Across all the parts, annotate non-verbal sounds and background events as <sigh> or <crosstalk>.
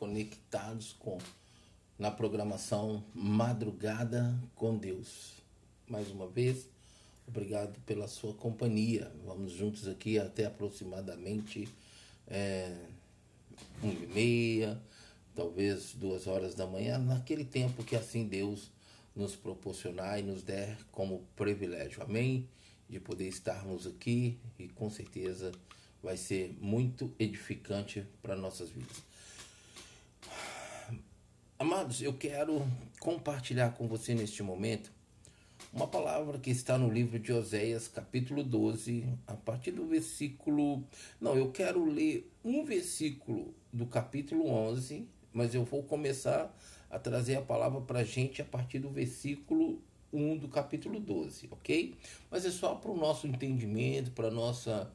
conectados com na programação Madrugada com Deus. Mais uma vez, obrigado pela sua companhia. Vamos juntos aqui até aproximadamente é, uma e meia, talvez duas horas da manhã, naquele tempo que assim Deus nos proporcionar e nos der como privilégio. Amém? De poder estarmos aqui e com certeza vai ser muito edificante para nossas vidas. Amados, eu quero compartilhar com você neste momento uma palavra que está no livro de Oséias, capítulo 12, a partir do versículo. Não, eu quero ler um versículo do capítulo 11, mas eu vou começar a trazer a palavra para a gente a partir do versículo 1 do capítulo 12, ok? Mas é só para o nosso entendimento, para nossa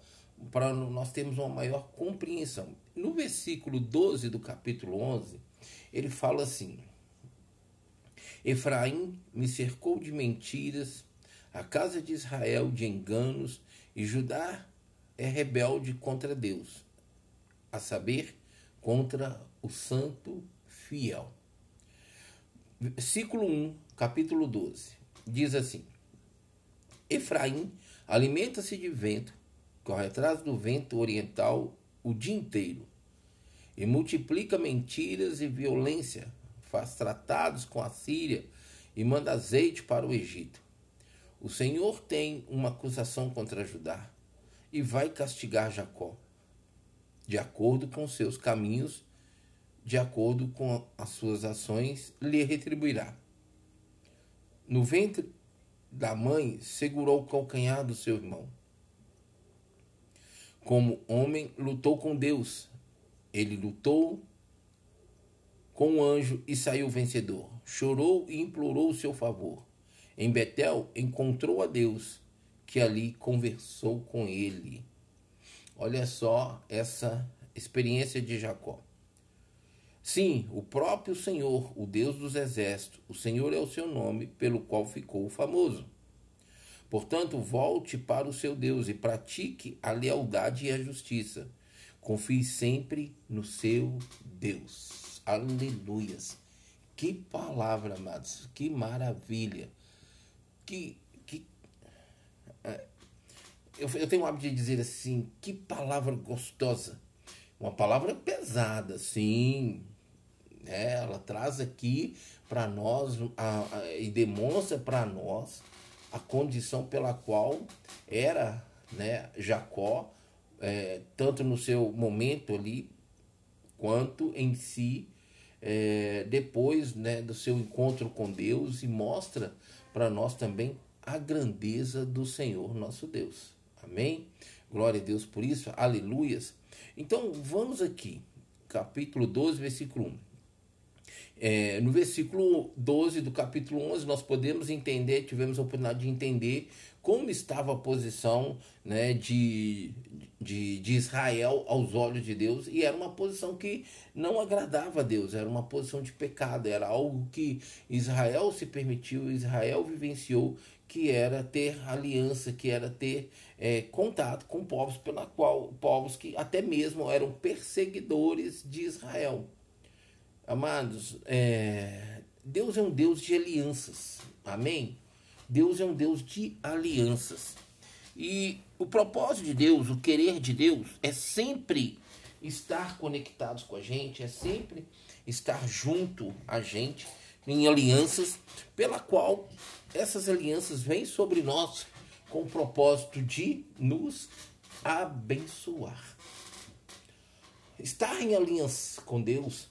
para nós termos uma maior compreensão. No versículo 12 do capítulo 11, ele fala assim: Efraim me cercou de mentiras, a casa de Israel de enganos, e Judá é rebelde contra Deus, a saber, contra o santo fiel. Versículo 1, capítulo 12, diz assim: Efraim alimenta-se de vento, corre atrás do vento oriental o dia inteiro e multiplica mentiras e violência, faz tratados com a Síria e manda azeite para o Egito. O Senhor tem uma acusação contra Judá e vai castigar Jacó, de acordo com seus caminhos, de acordo com as suas ações, lhe retribuirá. No ventre da mãe segurou o calcanhar do seu irmão. Como homem, lutou com Deus ele lutou com o anjo e saiu vencedor. Chorou e implorou o seu favor. Em Betel encontrou a Deus, que ali conversou com ele. Olha só essa experiência de Jacó. Sim, o próprio Senhor, o Deus dos exércitos, o Senhor é o seu nome pelo qual ficou famoso. Portanto, volte para o seu Deus e pratique a lealdade e a justiça Confie sempre no seu Deus. Aleluias. Que palavra, amados. Que maravilha. Que. que é, eu, eu tenho o hábito de dizer assim: que palavra gostosa. Uma palavra pesada, sim. É, ela traz aqui para nós a, a, e demonstra para nós a condição pela qual era né, Jacó é, tanto no seu momento ali, quanto em si, é, depois né, do seu encontro com Deus, e mostra para nós também a grandeza do Senhor nosso Deus. Amém? Glória a Deus por isso, aleluias. Então vamos aqui, capítulo 12, versículo 1. É, no versículo 12 do capítulo 11, nós podemos entender, tivemos a oportunidade de entender como estava a posição né, de, de, de Israel aos olhos de Deus, e era uma posição que não agradava a Deus, era uma posição de pecado, era algo que Israel se permitiu, Israel vivenciou, que era ter aliança, que era ter é, contato com povos pela qual povos que até mesmo eram perseguidores de Israel. Amados, é, Deus é um Deus de alianças. Amém? Deus é um Deus de alianças. E o propósito de Deus, o querer de Deus, é sempre estar conectados com a gente, é sempre estar junto a gente em alianças, pela qual essas alianças vêm sobre nós com o propósito de nos abençoar. Estar em aliança com Deus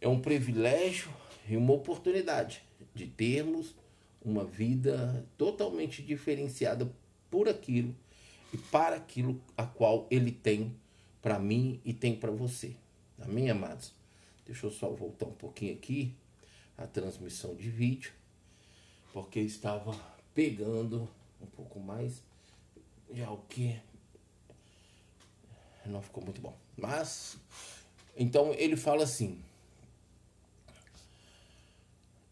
é um privilégio e uma oportunidade de termos uma vida totalmente diferenciada por aquilo e para aquilo a qual ele tem para mim e tem para você. Amém, amados? Deixa eu só voltar um pouquinho aqui a transmissão de vídeo, porque estava pegando um pouco mais já o que não ficou muito bom. Mas então ele fala assim: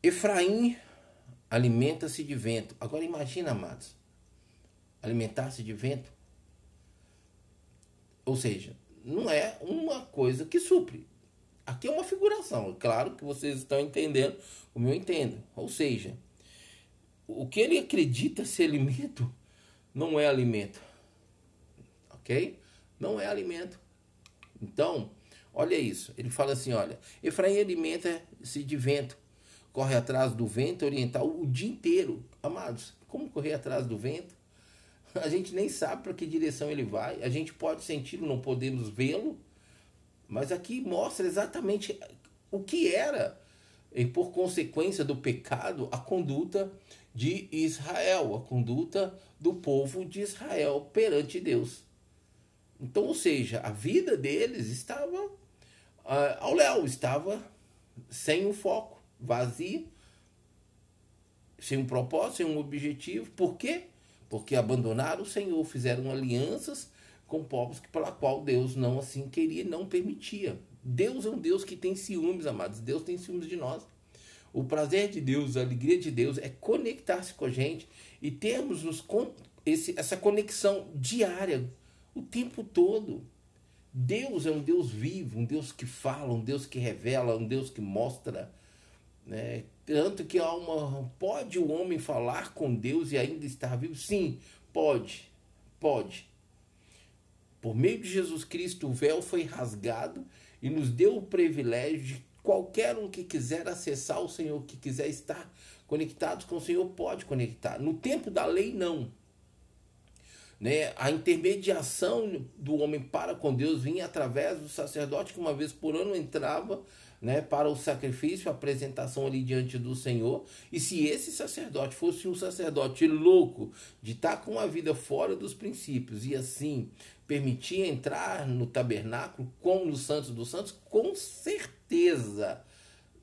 Efraim alimenta-se de vento. Agora imagina, amados, alimentar-se de vento. Ou seja, não é uma coisa que supre. Aqui é uma figuração, claro que vocês estão entendendo como eu entendo. Ou seja, o que ele acredita ser alimento não é alimento. Ok? Não é alimento. Então, olha isso. Ele fala assim: olha, Efraim alimenta-se de vento, corre atrás do vento oriental o dia inteiro. Amados, como correr atrás do vento? <laughs> A gente nem sabe para que direção ele vai. A gente pode senti-lo, não podemos vê-lo. Mas aqui mostra exatamente o que era, e por consequência do pecado, a conduta de Israel, a conduta do povo de Israel perante Deus. Então, ou seja, a vida deles estava uh, ao léu, estava sem um foco, vazia, sem um propósito, sem um objetivo. Por quê? Porque abandonaram o Senhor, fizeram alianças com povos que, pela qual Deus não assim queria, não permitia. Deus é um Deus que tem ciúmes, amados. Deus tem ciúmes de nós. O prazer de Deus, a alegria de Deus é conectar-se com a gente e termos nos, esse, essa conexão diária, o tempo todo. Deus é um Deus vivo, um Deus que fala, um Deus que revela, um Deus que mostra. Né? Tanto que há uma. Pode o homem falar com Deus e ainda estar vivo? Sim, pode. Pode. Por meio de Jesus Cristo, o véu foi rasgado e nos deu o privilégio de Qualquer um que quiser acessar o Senhor, que quiser estar conectado com o Senhor, pode conectar. No tempo da lei, não. Né? A intermediação do homem para com Deus vinha através do sacerdote que uma vez por ano entrava né, para o sacrifício, a apresentação ali diante do Senhor. E se esse sacerdote fosse um sacerdote louco, de estar com a vida fora dos princípios e assim permitia entrar no tabernáculo como no Santos dos Santos, com certeza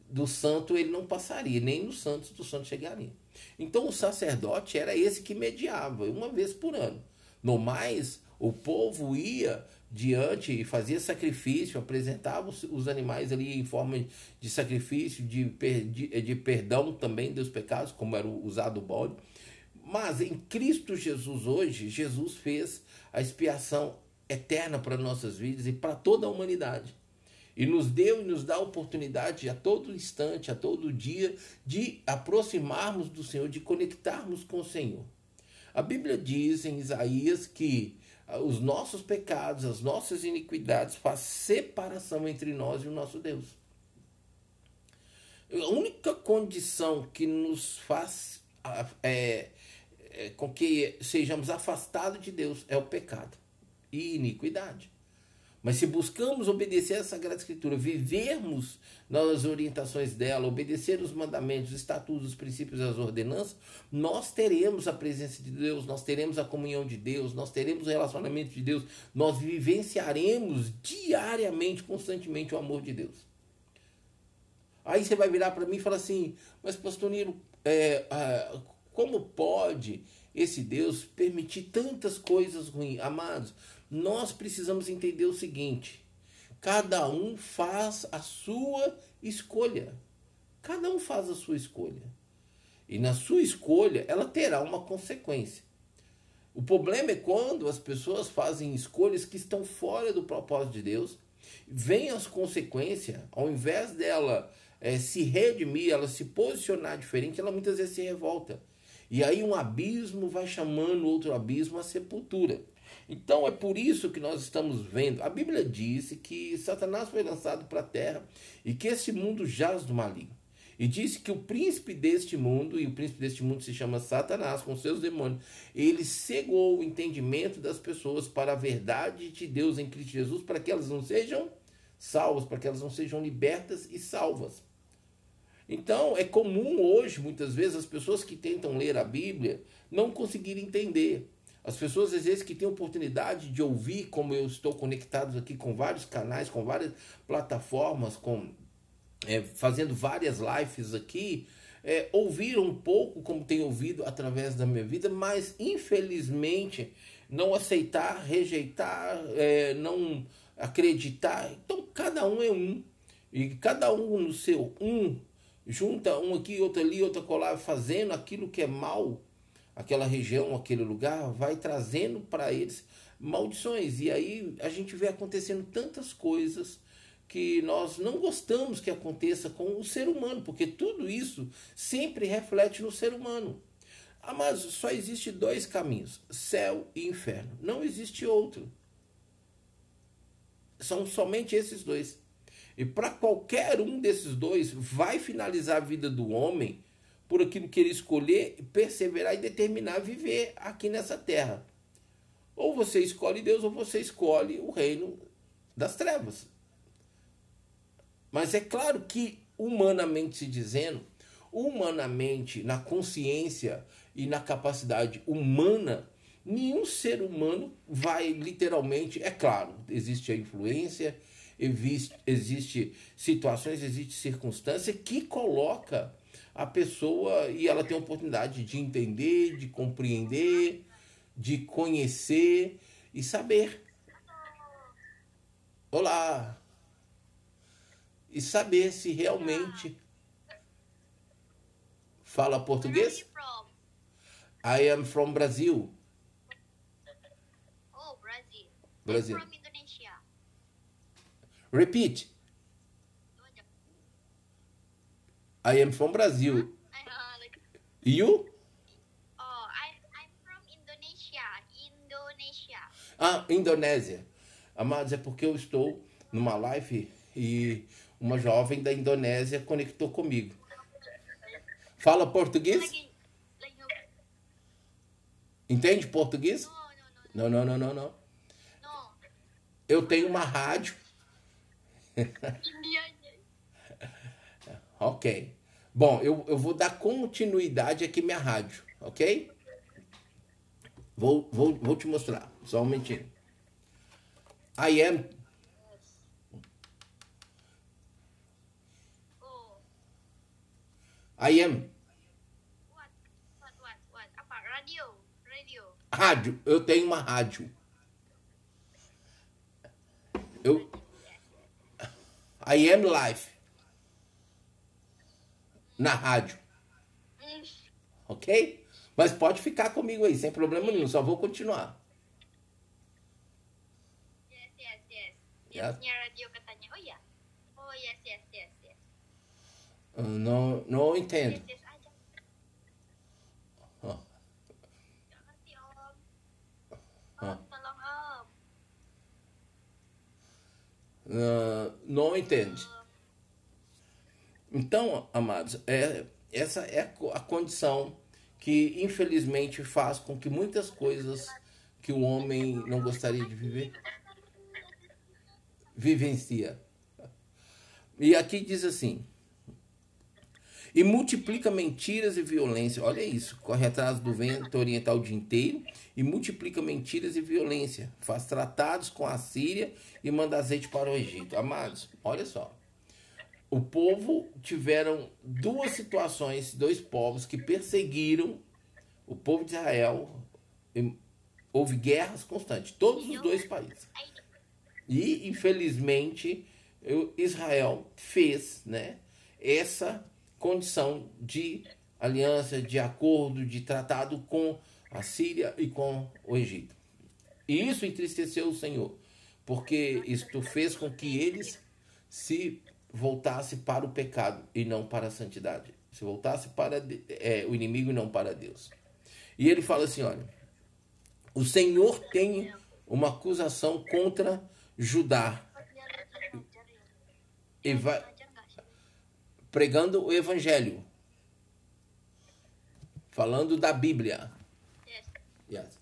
do santo ele não passaria, nem no Santos do Santo chegaria. Então o sacerdote era esse que mediava, uma vez por ano. No mais, o povo ia diante e fazia sacrifício, apresentava os, animais ali em forma de sacrifício, de, de, de perdão também dos pecados, como era usado o bode. Mas em Cristo Jesus hoje, Jesus fez a expiação eterna para nossas vidas e para toda a humanidade. E nos deu e nos dá a oportunidade a todo instante, a todo dia, de aproximarmos do Senhor, de conectarmos com o Senhor. A Bíblia diz em Isaías que os nossos pecados, as nossas iniquidades faz separação entre nós e o nosso Deus. A única condição que nos faz é, é, com que sejamos afastados de Deus é o pecado e iniquidade. Mas se buscamos obedecer a Sagrada Escritura, vivermos nas orientações dela, obedecer os mandamentos, os estatutos, os princípios e as ordenanças, nós teremos a presença de Deus, nós teremos a comunhão de Deus, nós teremos o relacionamento de Deus, nós vivenciaremos diariamente, constantemente o amor de Deus. Aí você vai virar para mim e falar assim, mas pastor Nilo, é, como pode esse Deus permitir tantas coisas ruins? Amados, nós precisamos entender o seguinte: cada um faz a sua escolha. Cada um faz a sua escolha. E na sua escolha, ela terá uma consequência. O problema é quando as pessoas fazem escolhas que estão fora do propósito de Deus, vem as consequências, ao invés dela é, se redimir, ela se posicionar diferente, ela muitas vezes se revolta. E aí um abismo vai chamando outro abismo à sepultura. Então é por isso que nós estamos vendo. A Bíblia disse que Satanás foi lançado para a terra e que esse mundo jaz do maligno. E disse que o príncipe deste mundo, e o príncipe deste mundo se chama Satanás, com seus demônios, ele cegou o entendimento das pessoas para a verdade de Deus em Cristo Jesus, para que elas não sejam salvas, para que elas não sejam libertas e salvas. Então, é comum hoje, muitas vezes, as pessoas que tentam ler a Bíblia não conseguirem entender. As pessoas, às vezes, que têm oportunidade de ouvir, como eu estou conectado aqui com vários canais, com várias plataformas, com é, fazendo várias lives aqui, é, ouviram um pouco como tem ouvido através da minha vida, mas infelizmente não aceitar, rejeitar, é, não acreditar. Então, cada um é um. E cada um no seu um junta um aqui, outro ali, outro colar, fazendo aquilo que é mal, aquela região, aquele lugar, vai trazendo para eles maldições. E aí a gente vê acontecendo tantas coisas que nós não gostamos que aconteça com o ser humano, porque tudo isso sempre reflete no ser humano. Ah, mas só existe dois caminhos: céu e inferno. Não existe outro. São somente esses dois. E para qualquer um desses dois, vai finalizar a vida do homem por aquilo que ele escolher, perseverar e determinar viver aqui nessa terra. Ou você escolhe Deus, ou você escolhe o reino das trevas. Mas é claro que, humanamente se dizendo, humanamente, na consciência e na capacidade humana, nenhum ser humano vai literalmente, é claro, existe a influência, existe, existe situações, existe circunstância que coloca a pessoa e ela tem a oportunidade de entender, de compreender, de conhecer e saber. Olá! E saber se realmente fala português. I am from Brazil. Oh, Brazil. Brazil. I'm from Indonesia. Repeat. I am from Brazil. I, uh, like, You? oh, I, I'm from Indonesia. Indonesia. Ah, Indonésia. Amados, é porque eu estou numa live e uma jovem da Indonésia conectou comigo. Fala português? Entende português? Não, não, não, não, não. Eu tenho uma rádio. India. <laughs> Ok. Bom, eu, eu vou dar continuidade aqui minha rádio, ok? Vou, vou, vou te mostrar. Só um momentinho. I am. Oh, I am. what? What, what, what? Apa? Radio. Radio. Rádio. Eu tenho uma rádio. Eu. I am live. Na rádio. Ok? Mas pode ficar comigo aí, sem problema nenhum. Só vou continuar. Yes, yes, yes. Yesnya radio katanya. Oh. Oh yes, yes, yes, yes. Não, não entendo. Yes, yes. Ah, ah, não entende. Então, amados, é, essa é a co- a condição que infelizmente faz com que muitas coisas que o homem não gostaria de viver vivencia. E aqui diz assim: e multiplica mentiras e violência. Olha isso, corre atrás do vento oriental o dia inteiro e multiplica mentiras e violência. Faz tratados com a Síria e manda azeite para o Egito. Amados, olha só. O povo tiveram duas situações, dois povos que perseguiram o povo de Israel. Houve guerras constantes, todos os dois países. E, infelizmente, Israel fez né, essa condição de aliança, de acordo, de tratado com a Síria e com o Egito. E isso entristeceu o Senhor, porque isto fez com que eles se voltassem para o pecado e não para a santidade. Se voltasse para é, o inimigo e não para Deus. E ele fala assim: olha, o Senhor tem uma acusação contra Judá e sih? pregando o evangelho, falando da Bíblia. Yes. Yes.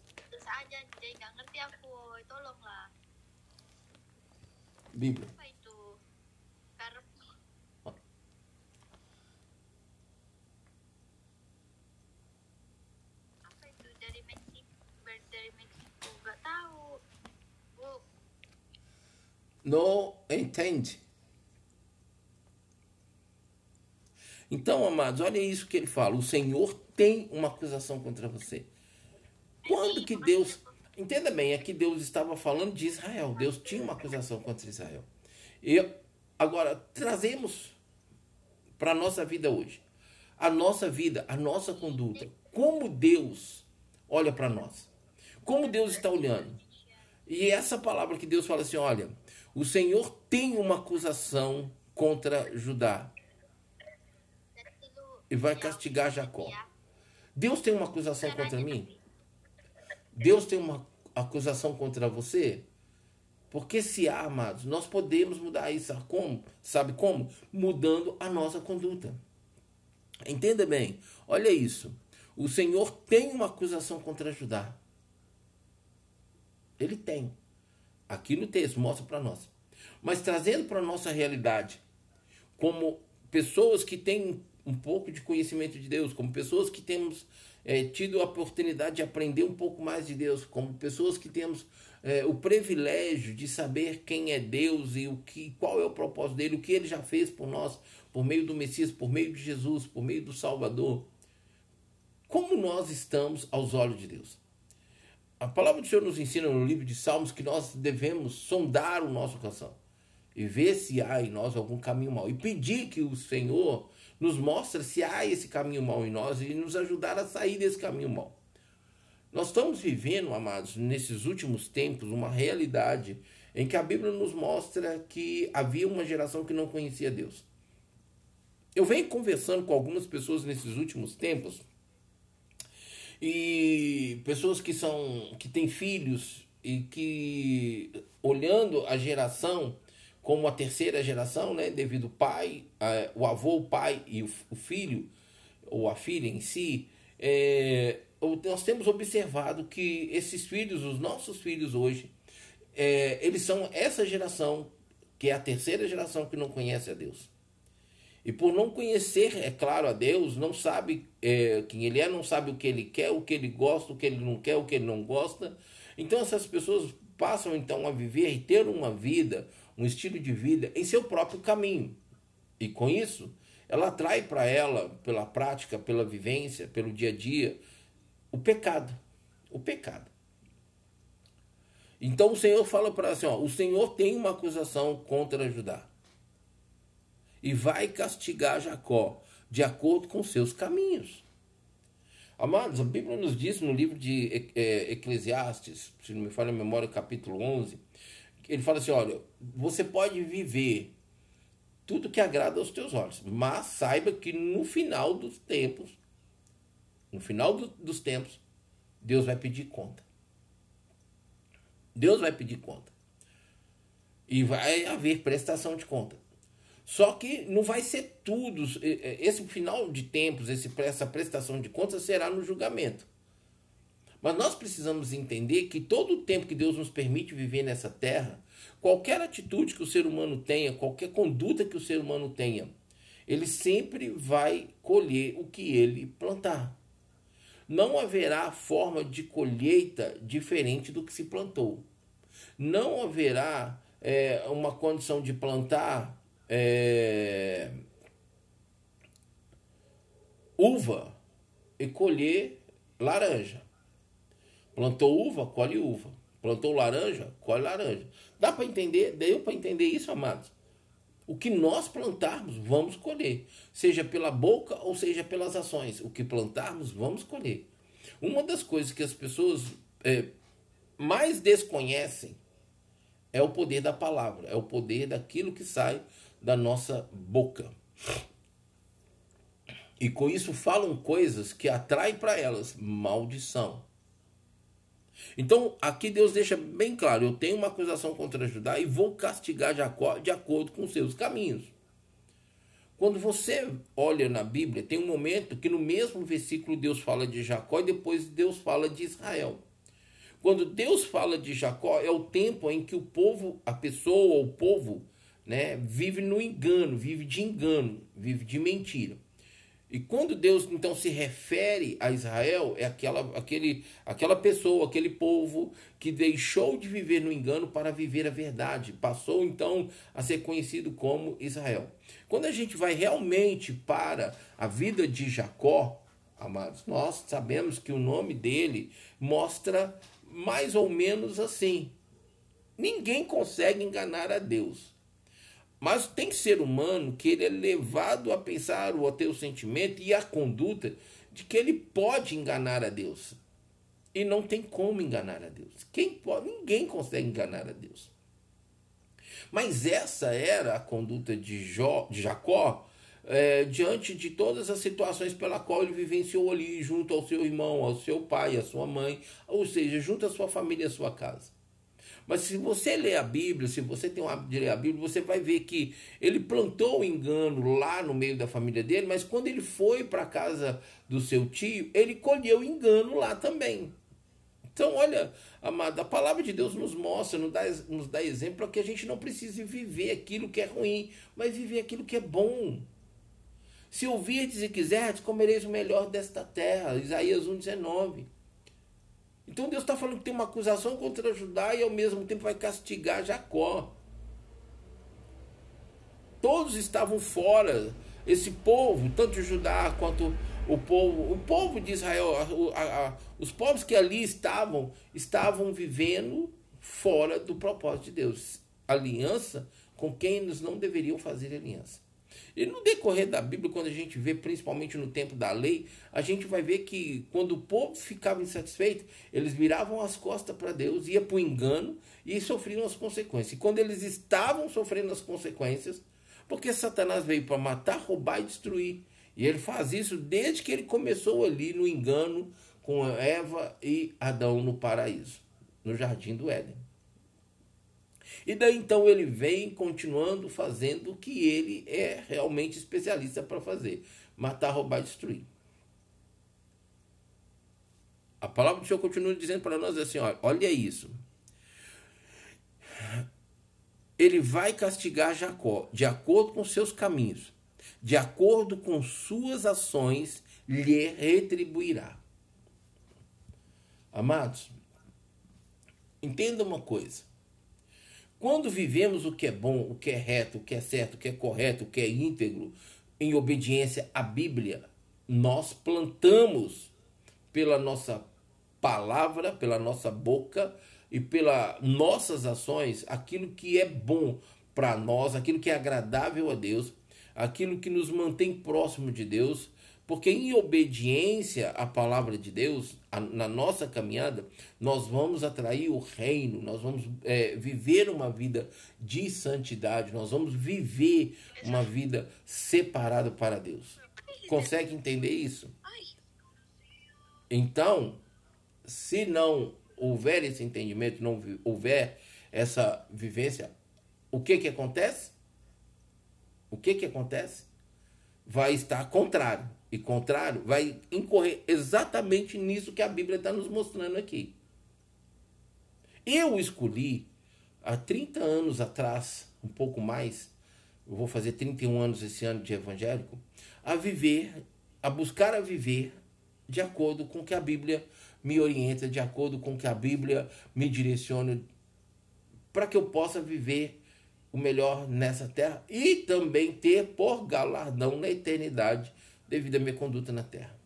Não entende. Então, amados, olha isso que ele fala. O Senhor tem uma acusação contra você. Quando que Deus. Entenda bem, é que Deus estava falando de Israel. Deus tinha uma acusação contra Israel. E agora, trazemos para a nossa vida hoje. A nossa vida, a nossa conduta. Como Deus olha para nós. Como Deus está olhando. E essa palavra que Deus fala assim: olha, O Senhor tem uma acusação contra Judá e vai castigar Jacó. Deus tem uma acusação contra mim? Deus tem uma acusação contra você? Porque se há, amados, nós podemos mudar isso. Como? Sabe como? Mudando a nossa conduta. Entenda bem. Olha isso. O Senhor tem uma acusação contra Judá. Ele tem. Aqui no texto mostra para nós. Mas trazendo para a nossa realidade, como pessoas que têm um pouco de conhecimento de Deus, como pessoas que temos é, tido a oportunidade de aprender um pouco mais de Deus, como pessoas que temos é, o privilégio de saber quem é Deus e o que, qual é o propósito dele, o que ele já fez por nós, por meio do Messias, por meio de Jesus, por meio do Salvador. Como nós estamos aos olhos de Deus? A palavra do Senhor nos ensina no livro de Salmos que nós devemos sondar o nosso coração e ver se há em nós algum caminho mau e pedir que o Senhor nos mostre se há esse caminho mau em nós e nos ajudar a sair desse caminho mau. Nós estamos vivendo, amados, nesses últimos tempos, uma realidade em que a Bíblia nos mostra que havia uma geração que não conhecia Deus. Eu venho conversando com algumas pessoas nesses últimos tempos e pessoas que são que têm filhos e que olhando a geração como a terceira geração, né, devido ao pai, o avô, o pai e o, o, filho ou a filha em si, é, nós temos observado que esses filhos, os nossos filhos hoje, é, eles são essa geração que é a terceira geração que não conhece a Deus. E por não conhecer, é claro, a Deus, não sabe é, quem Ele é, não sabe o que Ele quer, o que Ele gosta, o que Ele não quer, o que Ele não gosta. Então essas pessoas passam então a viver e ter uma vida, um estilo de vida em seu próprio caminho. E com isso, ela atrai para ela, pela prática, pela vivência, pelo dia a dia, o pecado. O pecado. Então o Senhor fala para assim: ó, o Senhor tem uma acusação contra Judá e vai castigar Jacó de acordo com seus caminhos. Amados, a Bíblia nos diz no livro de é, Eclesiastes, se não me falha a memória, capítulo 11, ele fala assim: olha, você pode viver tudo que agrada aos teus olhos, mas saiba que no final dos tempos, no final do, dos tempos, Deus vai pedir conta. Deus vai pedir conta. E vai haver prestação de conta. Só que não vai ser tudo. Esse final de tempos, esse, essa prestação de contas será no julgamento. Mas nós precisamos entender que todo o tempo que Deus nos permite viver nessa terra, qualquer atitude que o ser humano tenha, qualquer conduta que o ser humano tenha, ele sempre vai colher o que ele plantar. Não haverá forma de colheita diferente do que se plantou. Não haverá é, uma condição de plantar é, uva e colher laranja. Plantou uva, colhe uva. Plantou laranja, colhe laranja. Dá para entender? Deu para entender isso, amados? O que nós plantarmos, vamos colher. Seja pela boca ou seja pelas ações. O que plantarmos, vamos colher. Uma das coisas que as pessoas é, mais desconhecem é o poder da palavra, é o poder daquilo que sai da nossa boca. E com isso falam coisas que atraem para elas maldição. Então, aqui Deus deixa bem claro: eu tenho uma acusação contra Judá e vou castigar Jacó de acordo com seus caminhos. Quando você olha na Bíblia, tem um momento que no mesmo versículo Deus fala de Jacó e depois Deus fala de Israel. Quando Deus fala de Jacó, é o tempo em que o povo, a pessoa o povo, né, vive no engano, vive de engano, vive de mentira. E quando Deus então se refere a Israel, é aquela, aquele, aquela pessoa, aquele povo que deixou de viver no engano para viver a verdade, passou então a ser conhecido como Israel. Quando a gente vai realmente para a vida de Jacó, amados, nós sabemos que o nome dele mostra mais ou menos assim: ninguém consegue enganar a Deus. Mas tem ser humano que ele é levado a pensar ou a ter o sentimento e a conduta de que ele pode enganar a Deus. E não tem como enganar a Deus. Quem pode, ninguém consegue enganar a Deus. Mas essa era a conduta de, Jó, de Jacó é, diante de todas as situações pela qual ele vivenciou ali, junto ao seu irmão, ao seu pai, à sua mãe, ou seja, junto à sua família e à sua casa. Mas se você ler a Bíblia, se você tem o hábito de ler a Bíblia, você vai ver que ele plantou o engano lá no meio da família dele, mas quando ele foi para a casa do seu tio, ele colheu engano lá também. Então, olha, amado, a palavra de Deus nos mostra, nos dá, nos dá exemplo que a gente não precisa viver aquilo que é ruim, mas viver aquilo que é bom. Se ouvirdes e quiserdes, comereis o melhor desta terra. Isaías 1,19. Então Deus está falando que tem uma acusação contra Judá e ao mesmo tempo vai castigar Jacó. Todos estavam fora. Esse povo, tanto Judá quanto o povo, o povo de Israel, a, a, a, os povos que ali estavam, estavam vivendo fora do propósito de Deus. Aliança com quem eles não deveriam fazer aliança. E no decorrer da Bíblia, quando a gente vê, principalmente no tempo da lei, a gente vai ver que quando o povo ficava insatisfeito, eles viravam as costas para Deus, ia para o engano e sofriam as consequências. E quando eles estavam sofrendo as consequências, porque Satanás veio para matar, roubar e destruir. E ele faz isso desde que ele começou ali no engano com Eva e Adão no paraíso, no jardim do Éden. E daí então ele vem continuando fazendo o que ele é realmente especialista para fazer: matar, roubar destruir. A palavra do Senhor continua dizendo para nós assim: olha, olha isso. Ele vai castigar Jacó de acordo com seus caminhos, de acordo com suas ações, lhe retribuirá. Amados, entenda uma coisa. Quando vivemos o que é bom, o que é reto, o que é certo, o que é correto, o que é íntegro, em obediência à Bíblia, nós plantamos pela nossa palavra, pela nossa boca e pelas nossas ações aquilo que é bom para nós, aquilo que é agradável a Deus, aquilo que nos mantém próximo de Deus porque em obediência à palavra de Deus, a, na nossa caminhada, nós vamos atrair o reino, nós vamos é, viver uma vida de santidade, nós vamos viver uma vida separada para Deus. Consegue entender isso? Então, se não houver esse entendimento, não houver essa vivência, o que que acontece? O que que acontece? Vai estar contrário e contrário, vai incorrer exatamente nisso que a Bíblia está nos mostrando aqui. Eu escolhi, há 30 anos atrás, um pouco mais, eu vou fazer 31 anos esse ano de evangélico, a viver, a buscar a viver de acordo com que a Bíblia me orienta, de acordo com que a Bíblia me direciona, para que eu possa viver o melhor nessa terra e também ter por galardão na eternidade devido à minha conduta na terra.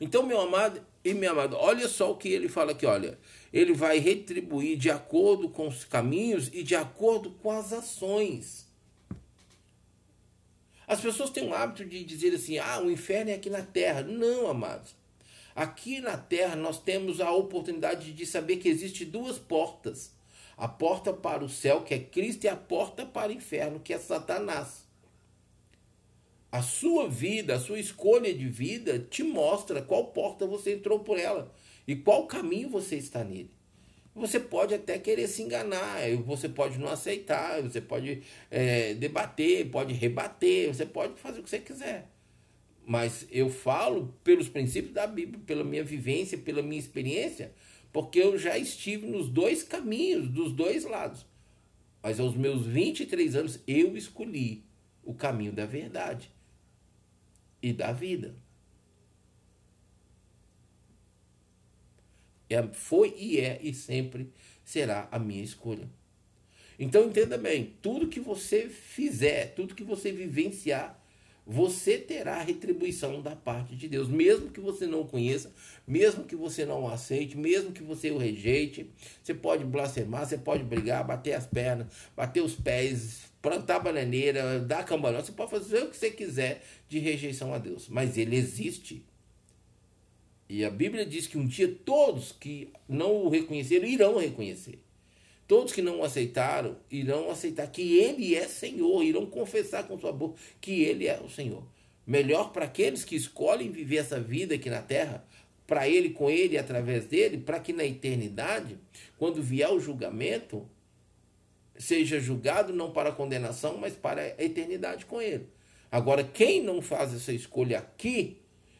Então, meu amado e minha amada, olha só o que ele fala aqui, olha. Ele vai retribuir de acordo com os caminhos e de acordo com as ações. As pessoas têm um hábito de dizer assim: ah, o inferno é aqui na terra. Não, amados. Aqui na terra nós temos a oportunidade de saber que existe duas portas. A porta para o céu, que é Cristo, e a porta para o inferno, que é Satanás. A sua vida, a sua escolha de vida te mostra qual porta você entrou por ela e qual caminho você está nele. Você pode até querer se enganar, você pode não aceitar, você pode é, debater, pode rebater, você pode fazer o que você quiser. Mas eu falo pelos princípios da Bíblia, pela minha vivência, pela minha experiência, porque eu já estive nos dois caminhos, dos dois lados. Mas aos meus 23 anos eu escolhi o caminho da verdade e da vida. É, foi e é e sempre será a minha escolha. Então entenda bem, tudo que você fizer, tudo que você vivenciar, você terá retribuição da parte de Deus, mesmo que você não conheça, mesmo que você não o aceite, mesmo que você o rejeite. Você pode blasfemar, você pode brigar, bater as pernas, bater os pés, plantar bananeira, dar cambalhota, você pode fazer o que você quiser de rejeição a Deus, mas ele existe. E a Bíblia diz que um dia todos que não o reconheceram irão reconhecer. Todos que não aceitaram irão aceitar que ele é Senhor, irão confessar com sua boca que ele é o Senhor. Melhor para aqueles que escolhem viver essa vida aqui na terra, para ele, com ele e através dele, para que na eternidade, quando vier o julgamento, seja julgado não para condenação, mas para a eternidade com ele. Agora, quem não faz essa escolha aqui,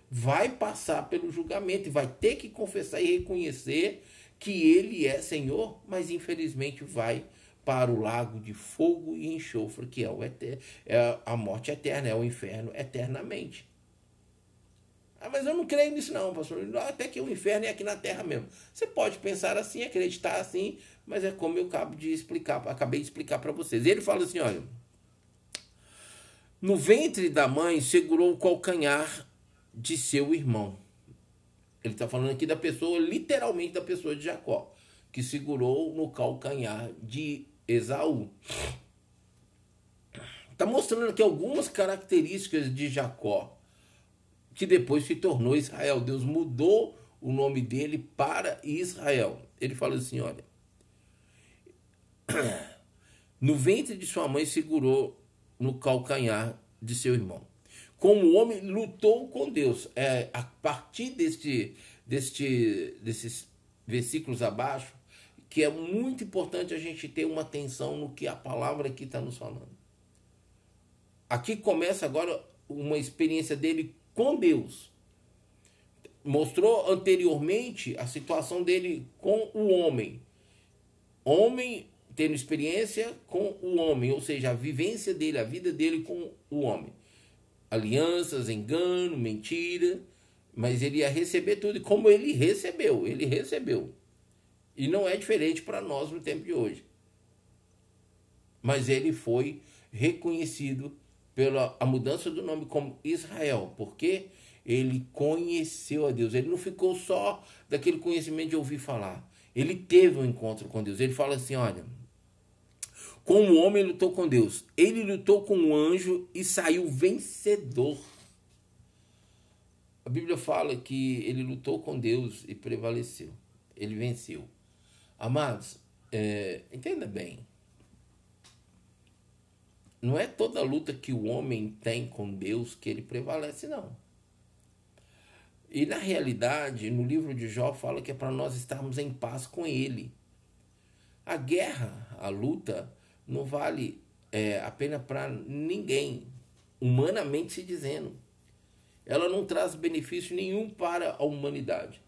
vai passar pelo julgamento e vai ter que confessar e reconhecer que ele é Senhor, mas infelizmente vai para o lago de fogo e enxofre, que é, o eter é a morte eterna, é o inferno eternamente. Ah, mas eu não creio nisso não, pastor. Até que o inferno é aqui na terra mesmo. Você pode pensar assim, acreditar assim, mas é como eu acabo de explicar, acabei de explicar para vocês. Ele fala assim, olha, no ventre da mãe segurou o calcanhar de seu irmão. Ele está falando aqui da pessoa, literalmente da pessoa de Jacó, que segurou no calcanhar de Esaú. Está mostrando aqui algumas características de Jacó, que depois se tornou Israel. Deus mudou o nome dele para Israel. Ele fala assim: olha. <clears throat> No ventre de sua mãe segurou no calcanhar de seu irmão como o homem lutou com Deus. É, a partir deste, deste, desses versículos abaixo, que é muito importante a gente ter uma atenção no que a palavra aqui está nos falando. Aqui começa agora uma experiência dele com Deus. Mostrou anteriormente a situação dele com o homem. Homem tendo experiência com o homem, ou seja, a vivência dele, a vida dele com o homem alianças, engano, mentira, mas ele ia receber tudo. E como ele recebeu, ele recebeu. E não é diferente para nós no tempo de hoje. Mas ele foi reconhecido pela a mudança do nome como Israel, porque ele conheceu a Deus. Ele não ficou só daquele conhecimento de ouvir falar. Ele teve um encontro com Deus. Ele fala assim: olha, como o homem lutou com Deus, ele lutou com o anjo e saiu vencedor. A Bíblia fala que ele lutou com Deus e prevaleceu. Ele venceu. Amados, é, entenda bem. Não é toda luta que o homem tem com Deus que ele prevalece, não. E na realidade, no livro de Jó fala que é para nós estarmos em paz com ele. A guerra, a luta, não vale é, a pena para ninguém, humanamente se dizendo. Ela não traz benefício nenhum para a humanidade.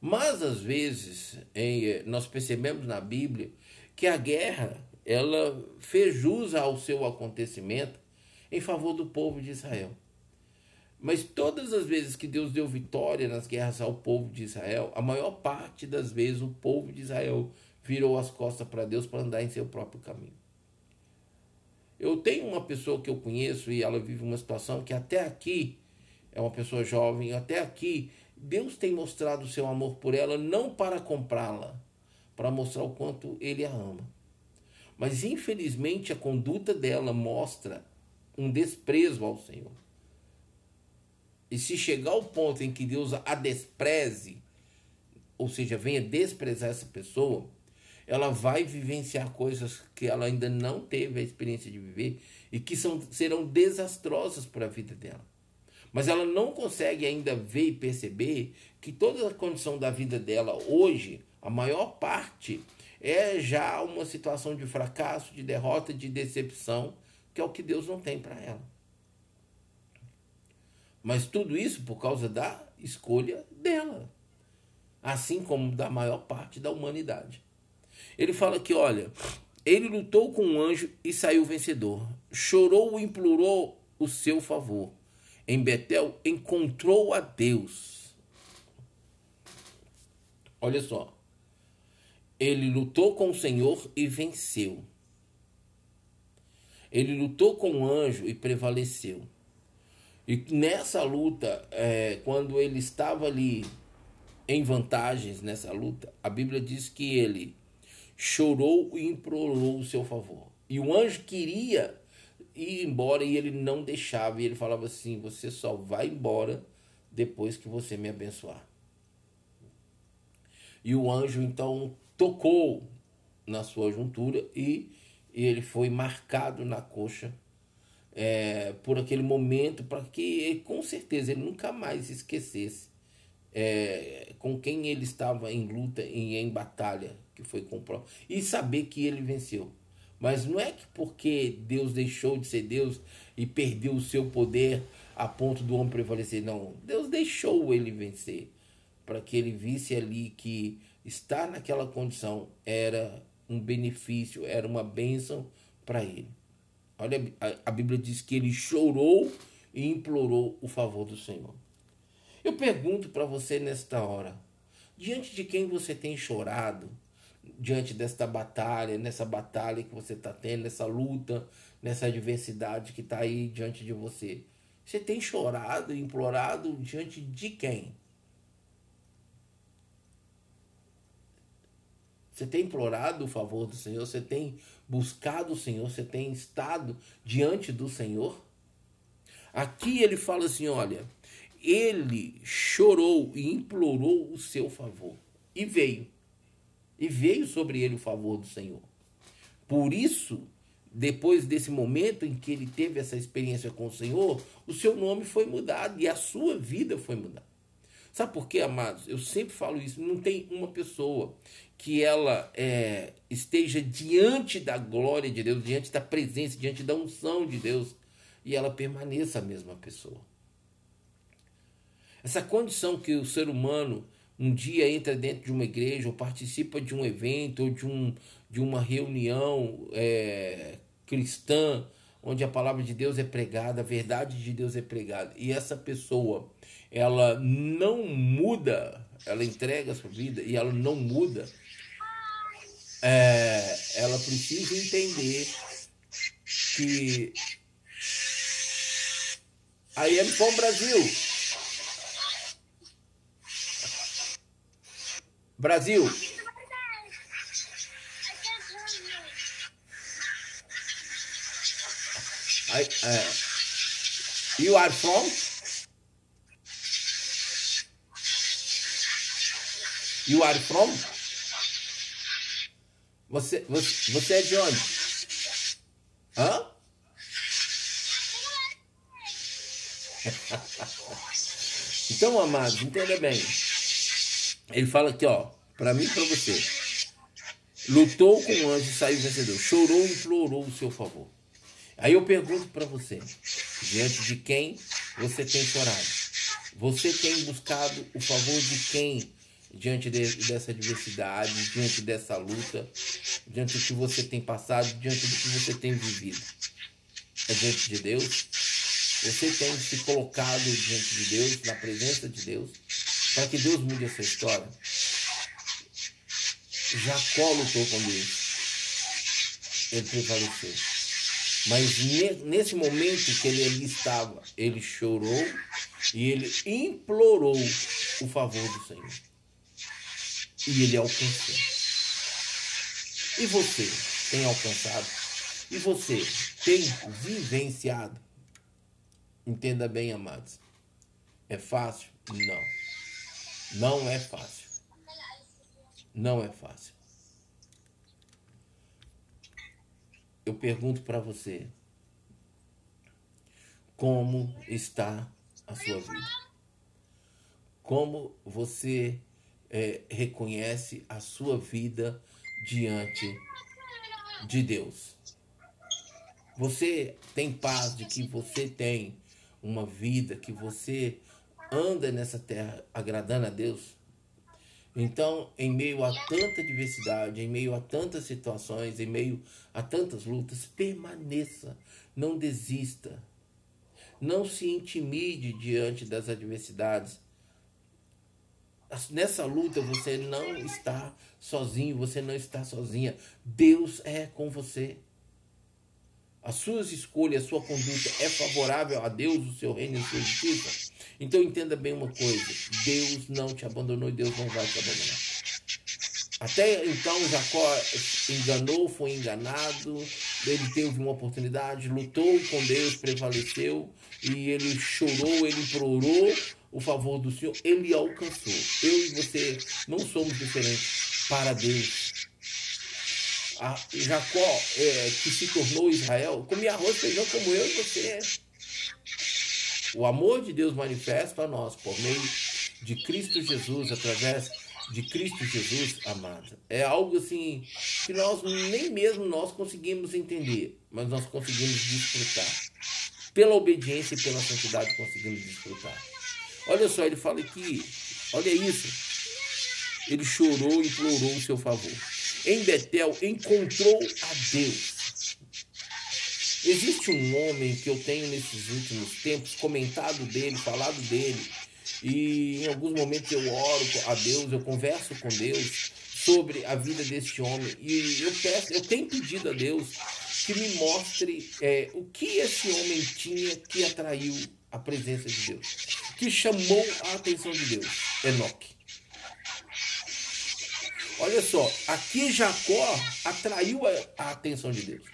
Mas às vezes em, é, nós percebemos na Bíblia que a guerra ela fez jus ao seu acontecimento em favor do povo de Israel. Mas todas as vezes que Deus deu vitória nas guerras ao povo de Israel, a maior parte das vezes o povo de Israel virou as costas para Deus para andar em seu próprio caminho. Eu tenho uma pessoa que eu conheço e ela vive uma situação que até aqui é uma pessoa jovem, até aqui Deus tem mostrado o seu amor por ela não para comprá-la, para mostrar o quanto ele a ama. Mas infelizmente a conduta dela mostra um desprezo ao Senhor. E se chegar ao ponto em que Deus a despreze, ou seja, venha desprezar essa pessoa, ela vai vivenciar coisas que ela ainda não teve a experiência de viver e que são, serão desastrosas para a vida dela. Mas ela não consegue ainda ver e perceber que toda a condição da vida dela hoje, a maior parte, é já uma situação de fracasso, de derrota, de decepção, que é o que Deus não tem para ela. Mas tudo isso por causa da escolha dela, assim como da maior parte da humanidade. Ele fala que, olha, ele lutou com um anjo e saiu vencedor. Chorou e implorou o seu favor. Em Betel encontrou a Deus. Olha só. Ele lutou com o Senhor e venceu. Ele lutou com o anjo e prevaleceu. E nessa luta, é, quando ele estava ali em vantagens nessa luta, a Bíblia diz que ele chorou e implorou o seu favor. E o anjo queria ir embora e ele não deixava. E ele falava assim: Você só vai embora depois que você me abençoar. E o anjo então tocou na sua juntura e, ele foi marcado na coxa é, por aquele momento para que com certeza ele nunca mais esquecesse é, com quem ele estava em luta e em batalha que foi com o próprio e saber que ele venceu mas não é que porque Deus deixou de ser Deus e perdeu o seu poder a ponto do homem prevalecer. Não, Deus deixou ele vencer para que ele visse ali que estar naquela condição era um benefício, era uma bênção para ele. Olha, a, Bíblia diz que ele chorou e implorou o favor do Senhor. Eu pergunto para você nesta hora: diante de quem você tem chorado? Diante desta batalha, nessa batalha que você está tendo, nessa luta, nessa adversidade que está aí diante de você. Você tem chorado implorado diante de quem? Você tem implorado o favor do Senhor? Você tem buscado o Senhor? Você tem estado diante do Senhor? Aqui ele fala assim: olha, ele chorou e implorou o seu favor. E veio. E veio sobre ele o favor do Senhor. Por isso, depois desse momento em que ele teve essa experiência com o Senhor, o seu nome foi mudado e a sua vida foi mudada. Sabe por quê, amados? Eu sempre falo isso. Não tem uma pessoa que ela é, esteja diante da glória de Deus, diante da presença, diante da unção de Deus, e ela permaneça a mesma pessoa. Essa condição que o ser humano um dia entra dentro de uma igreja, ou participa de um evento, ou de, um, de uma reunião é, cristã, onde a palavra de Deus é pregada, a verdade de Deus é pregada, e essa pessoa ela não muda, ela entrega a sua vida e ela não muda, é, ela precisa entender que I am from Brasil. Brasil. I, uh, you are from? You are from? Você, você, você é de onde? Hã? <laughs> então, amados, entenda bem. Ele fala aqui, ó, para mim e para você. Lutou com o anjo saiu vencedor. Chorou e implorou o seu favor. Aí eu pergunto para você, diante de quem você tem chorado? Você tem buscado o favor de quem diante de, dessa adversidade, diante dessa luta, diante do que você tem passado, diante do que você tem vivido? É diante de Deus? Você tem se colocado diante de Deus, na presença de Deus, para que Deus mude essa história? Jacó lutou com Deus. Ele prevaleceu. Mas nesse momento que ele ali estava, ele chorou e ele implorou o favor do Senhor. E ele alcançou. E você tem alcançado? E você tem vivenciado? Entenda bem, amados. É fácil? Não. Não é fácil. Não é fácil. eu pergunto para você: como está a sua vida? Como você é, reconhece a sua vida diante de Deus? Você tem paz de que você tem uma vida, que você anda nessa terra agradando a Deus? Então, em meio a tanta diversidade, em meio a tantas situações, em meio a tantas lutas, permaneça, não desista. Não se intimide diante das adversidades. Nessa luta você não está sozinho, você não está sozinha. Deus é com você. As suas escolhas, a sua conduta é favorável a Deus, o seu reino e a sua justiça. Então entenda bem uma coisa: Deus não te abandonou e Deus não vai te abandonar. Até então Jacó enganou, foi enganado, ele teve uma oportunidade, lutou com Deus, prevaleceu e ele chorou, ele implorou o favor do Senhor, ele alcançou. Eu e você não somos diferentes para Deus. a Jacó, é, que se tornou Israel, comia arroz feijão como eu e você. O amor de Deus manifesta a nós por meio de Cristo Jesus, através de Cristo Jesus, amado. É algo assim que nós nem mesmo nós conseguimos entender, mas nós conseguimos desfrutar. Pela obediência e pela santidade conseguimos desfrutar. Olha só, ele fala aqui, olha isso. Ele chorou e implorou o seu favor. Em Betel encontrou a Deus. Existe um homem que eu tenho nesses últimos tempos comentado dele, falado dele, e em alguns momentos eu oro a Deus, eu converso com Deus sobre a vida deste homem. E eu peço, eu tenho pedido a Deus que me mostre é, o que esse homem tinha que atraiu a presença de Deus, que chamou a atenção de Deus. Enoque. Olha só, aqui Jacó atraiu a, a atenção de Deus.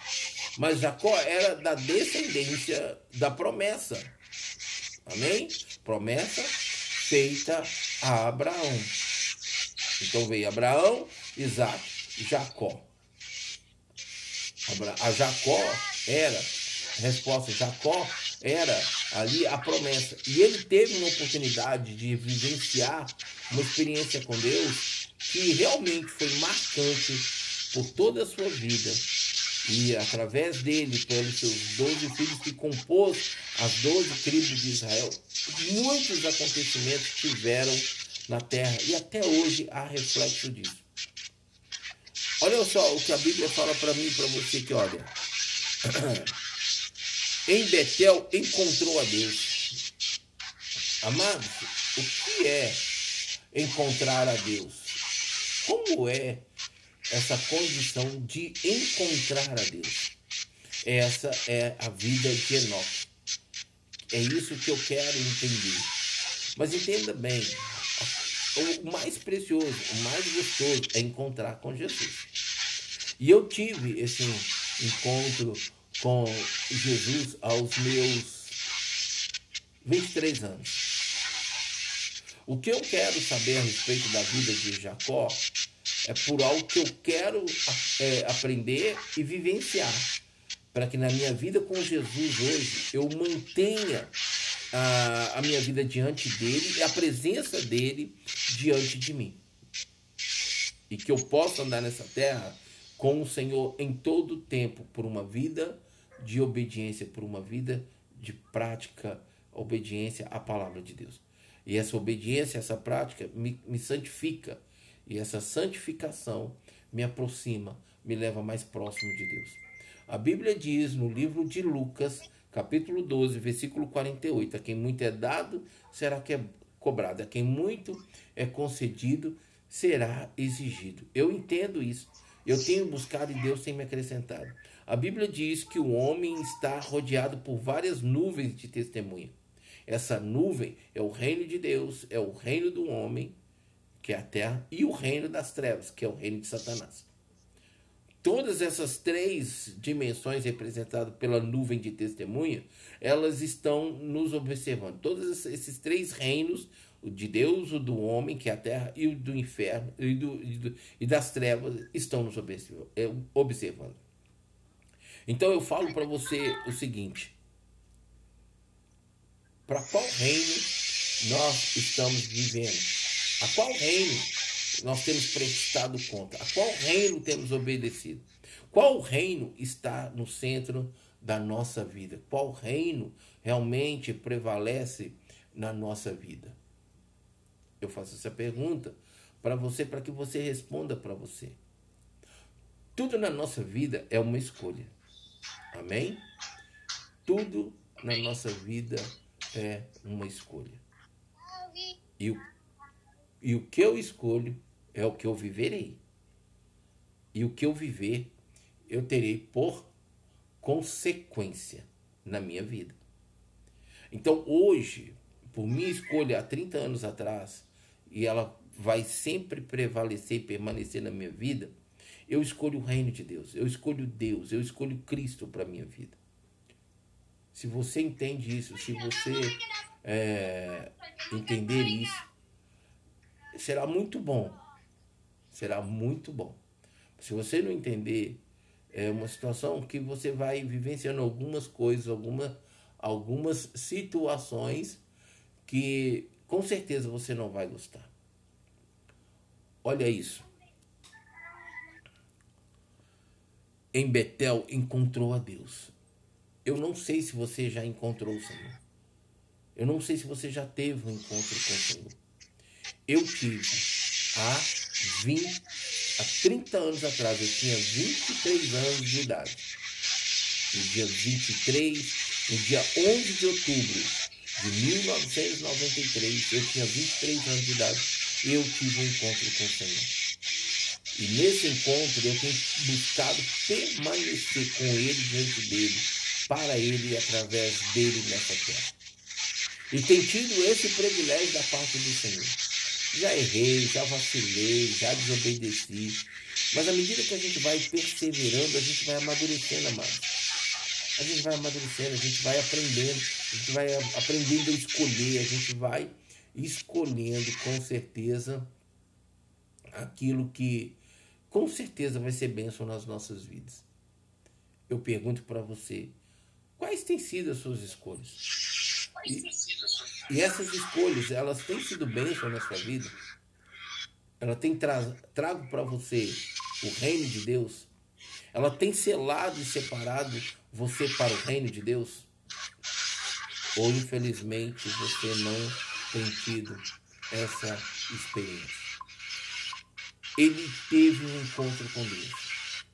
Mas Jacó era da descendência da promessa. Amém? Promessa feita a Abraão. Então veio Abraão, Isaac, Jacó. A Jacó era, resposta, Jacó era ali a promessa. E ele teve uma oportunidade de vivenciar uma experiência com Deus que realmente foi marcante por toda a sua vida e através dele, pelos seus doze filhos que compôs as doze tribos de Israel, muitos acontecimentos tiveram na terra e até hoje há reflexo disso. Olha só o que a Bíblia fala para mim e para você que olha. <clears throat> em Betel encontrou a Deus. Amados, o que é encontrar a Deus? Como é essa condição de encontrar a Deus. Essa é a vida de Enoque. É isso que eu quero entender. Mas entenda bem, o mais precioso, o mais gostoso é encontrar com Jesus. E eu tive esse encontro com Jesus aos meus 23 anos. O que eu quero saber a respeito da vida de Jacó é por algo que eu quero é, aprender e vivenciar. Para que na minha vida com Jesus hoje eu mantenha a, a minha vida diante dele e a presença dele diante de mim. E que eu possa andar nessa terra com o Senhor em todo o tempo, por uma vida de obediência, por uma vida de prática, obediência à palavra de Deus. E essa obediência, essa prática me, me santifica e essa santificação me aproxima, me leva mais próximo de Deus. A Bíblia diz no livro de Lucas, capítulo 12, versículo 48: A quem muito é dado, será que é cobrado. A quem muito é concedido, será exigido. Eu entendo isso. Eu tenho buscado e Deus tem me acrescentado. A Bíblia diz que o homem está rodeado por várias nuvens de testemunha. Essa nuvem é o reino de Deus, é o reino do homem que é a terra, e o reino das trevas, que é o reino de Satanás. Todas essas três dimensões representadas pela nuvem de testemunha, elas estão nos observando. Todos esses três reinos, o de Deus, o do homem, que é a terra, e o do inferno e, do, e, do, e das trevas, estão nos é, observando. Então eu falo para você o seguinte: para qual reino nós estamos vivendo? A qual reino nós temos prestado conta? A qual reino temos obedecido? Qual reino está no centro da nossa vida? Qual reino realmente prevalece na nossa vida? Eu faço essa pergunta para você, para que você responda para você. Tudo na nossa vida é uma escolha. Amém? Tudo na nossa vida é uma escolha. E o e o que eu escolho é o que eu viverei. E o que eu viver, eu terei por consequência na minha vida. Então, hoje, por minha escolha há 30 anos atrás, e ela vai sempre prevalecer e permanecer na minha vida, eu escolho o reino de Deus, eu escolho Deus, eu escolho Cristo para minha vida. Se você entende isso, se você é, entender isso, será muito bom. Será muito bom Se você não entender, é uma situação que você vai vivenciando algumas coisas, alguma, algumas situações que com certeza você não vai gostar. Olha isso. Em Betel encontrou a Deus. Eu não sei se você já encontrou o Senhor. Eu não sei se você já teve um encontro com o Senhor. Eu tive há 20, há 30 anos atrás, eu tinha 23 anos de idade. No dia 23, no dia 11 de outubro de 1993, eu tinha 23 anos de idade, eu tive um encontro com o Senhor. E nesse encontro eu tenho buscado permanecer com Ele diante dele, para Ele e através dele nessa terra. E tenho tido esse privilégio da parte do Senhor. Já errei, já vacilei, já desobedeci. Mas à medida que a gente vai perseverando, a gente vai amadurecendo, amado. A gente vai amadurecendo, a gente vai aprendendo, a gente vai aprendendo a escolher, a gente vai escolhendo com certeza aquilo que com certeza vai ser bênção nas nossas vidas. Eu pergunto para você, quais têm sido as suas escolhas? E, e essas escolhas, elas têm sido bênção na sua vida? Ela tem tra trago para você o reino de Deus? Ela tem selado e separado você para o reino de Deus? Ou infelizmente você não tem tido essa experiência? Ele teve um encontro com Deus.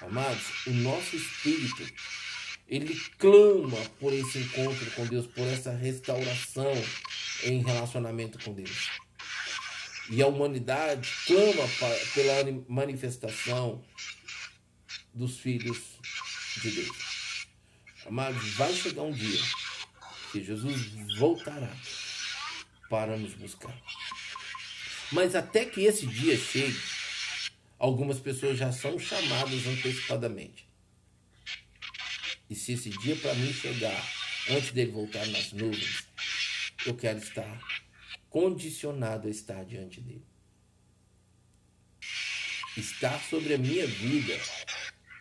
Amados, o nosso espírito ele clama por esse encontro com Deus, por essa restauração em relacionamento com Deus. E a humanidade clama pela manifestação dos filhos de Deus. Amados, vai chegar um dia que Jesus voltará para nos buscar. Mas até que esse dia chegue, algumas pessoas já são chamadas antecipadamente. E se esse dia para mim chegar antes dele voltar nas nuvens, eu quero estar condicionado a estar diante dele. Estar sobre a minha vida